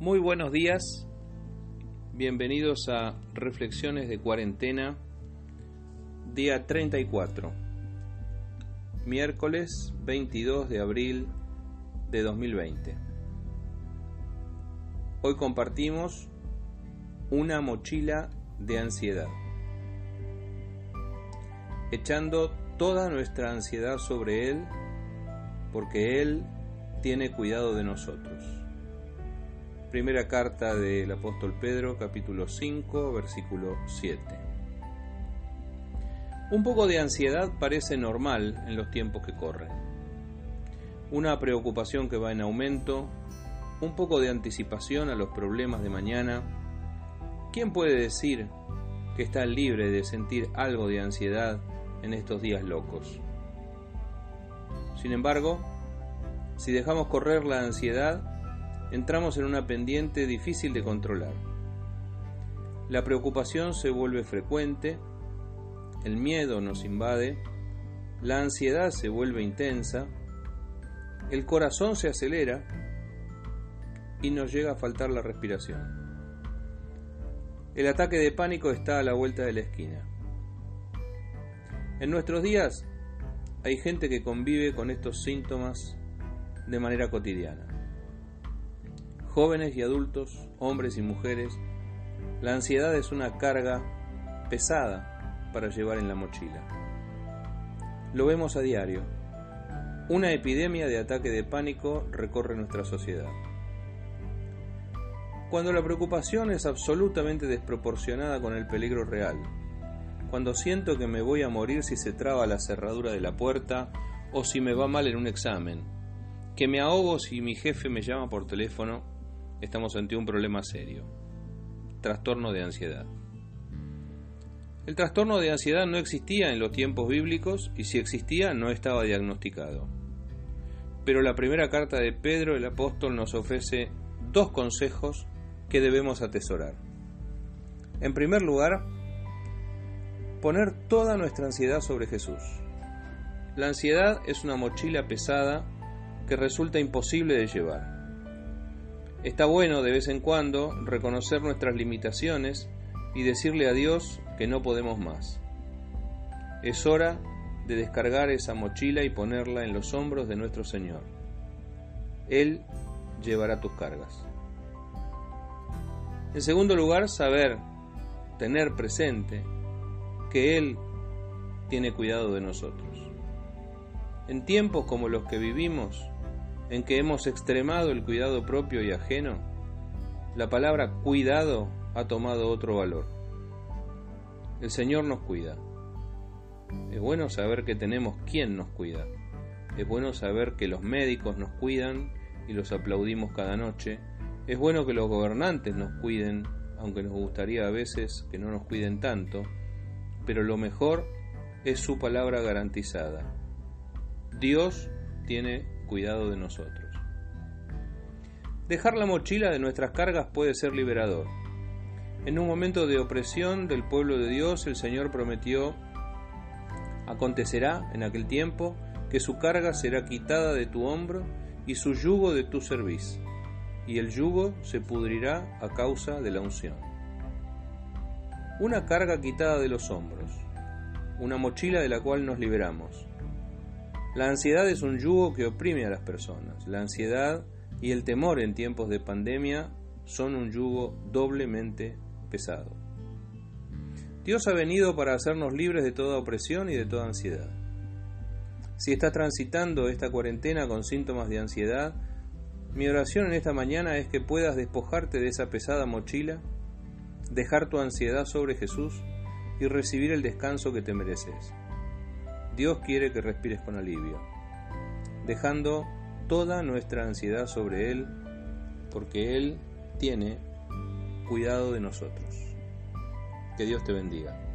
Muy buenos días, bienvenidos a Reflexiones de Cuarentena, día 34, miércoles 22 de abril de 2020. Hoy compartimos una mochila de ansiedad, echando toda nuestra ansiedad sobre Él, porque Él tiene cuidado de nosotros. Primera carta del apóstol Pedro, capítulo 5, versículo 7. Un poco de ansiedad parece normal en los tiempos que corren. Una preocupación que va en aumento, un poco de anticipación a los problemas de mañana. ¿Quién puede decir que está libre de sentir algo de ansiedad en estos días locos? Sin embargo, si dejamos correr la ansiedad, entramos en una pendiente difícil de controlar. La preocupación se vuelve frecuente, el miedo nos invade, la ansiedad se vuelve intensa, el corazón se acelera y nos llega a faltar la respiración. El ataque de pánico está a la vuelta de la esquina. En nuestros días hay gente que convive con estos síntomas de manera cotidiana jóvenes y adultos, hombres y mujeres, la ansiedad es una carga pesada para llevar en la mochila. Lo vemos a diario. Una epidemia de ataque de pánico recorre nuestra sociedad. Cuando la preocupación es absolutamente desproporcionada con el peligro real, cuando siento que me voy a morir si se traba la cerradura de la puerta o si me va mal en un examen, que me ahogo si mi jefe me llama por teléfono estamos ante un problema serio. Trastorno de ansiedad. El trastorno de ansiedad no existía en los tiempos bíblicos y si existía no estaba diagnosticado. Pero la primera carta de Pedro el apóstol nos ofrece dos consejos que debemos atesorar. En primer lugar, poner toda nuestra ansiedad sobre Jesús. La ansiedad es una mochila pesada que resulta imposible de llevar. Está bueno de vez en cuando reconocer nuestras limitaciones y decirle a Dios que no podemos más. Es hora de descargar esa mochila y ponerla en los hombros de nuestro Señor. Él llevará tus cargas. En segundo lugar, saber, tener presente que Él tiene cuidado de nosotros. En tiempos como los que vivimos, en que hemos extremado el cuidado propio y ajeno, la palabra cuidado ha tomado otro valor. El Señor nos cuida. Es bueno saber que tenemos quien nos cuida. Es bueno saber que los médicos nos cuidan y los aplaudimos cada noche. Es bueno que los gobernantes nos cuiden, aunque nos gustaría a veces que no nos cuiden tanto. Pero lo mejor es su palabra garantizada. Dios tiene cuidado de nosotros. Dejar la mochila de nuestras cargas puede ser liberador. En un momento de opresión del pueblo de Dios, el Señor prometió, acontecerá en aquel tiempo que su carga será quitada de tu hombro y su yugo de tu cerviz, y el yugo se pudrirá a causa de la unción. Una carga quitada de los hombros, una mochila de la cual nos liberamos, la ansiedad es un yugo que oprime a las personas. La ansiedad y el temor en tiempos de pandemia son un yugo doblemente pesado. Dios ha venido para hacernos libres de toda opresión y de toda ansiedad. Si estás transitando esta cuarentena con síntomas de ansiedad, mi oración en esta mañana es que puedas despojarte de esa pesada mochila, dejar tu ansiedad sobre Jesús y recibir el descanso que te mereces. Dios quiere que respires con alivio, dejando toda nuestra ansiedad sobre Él, porque Él tiene cuidado de nosotros. Que Dios te bendiga.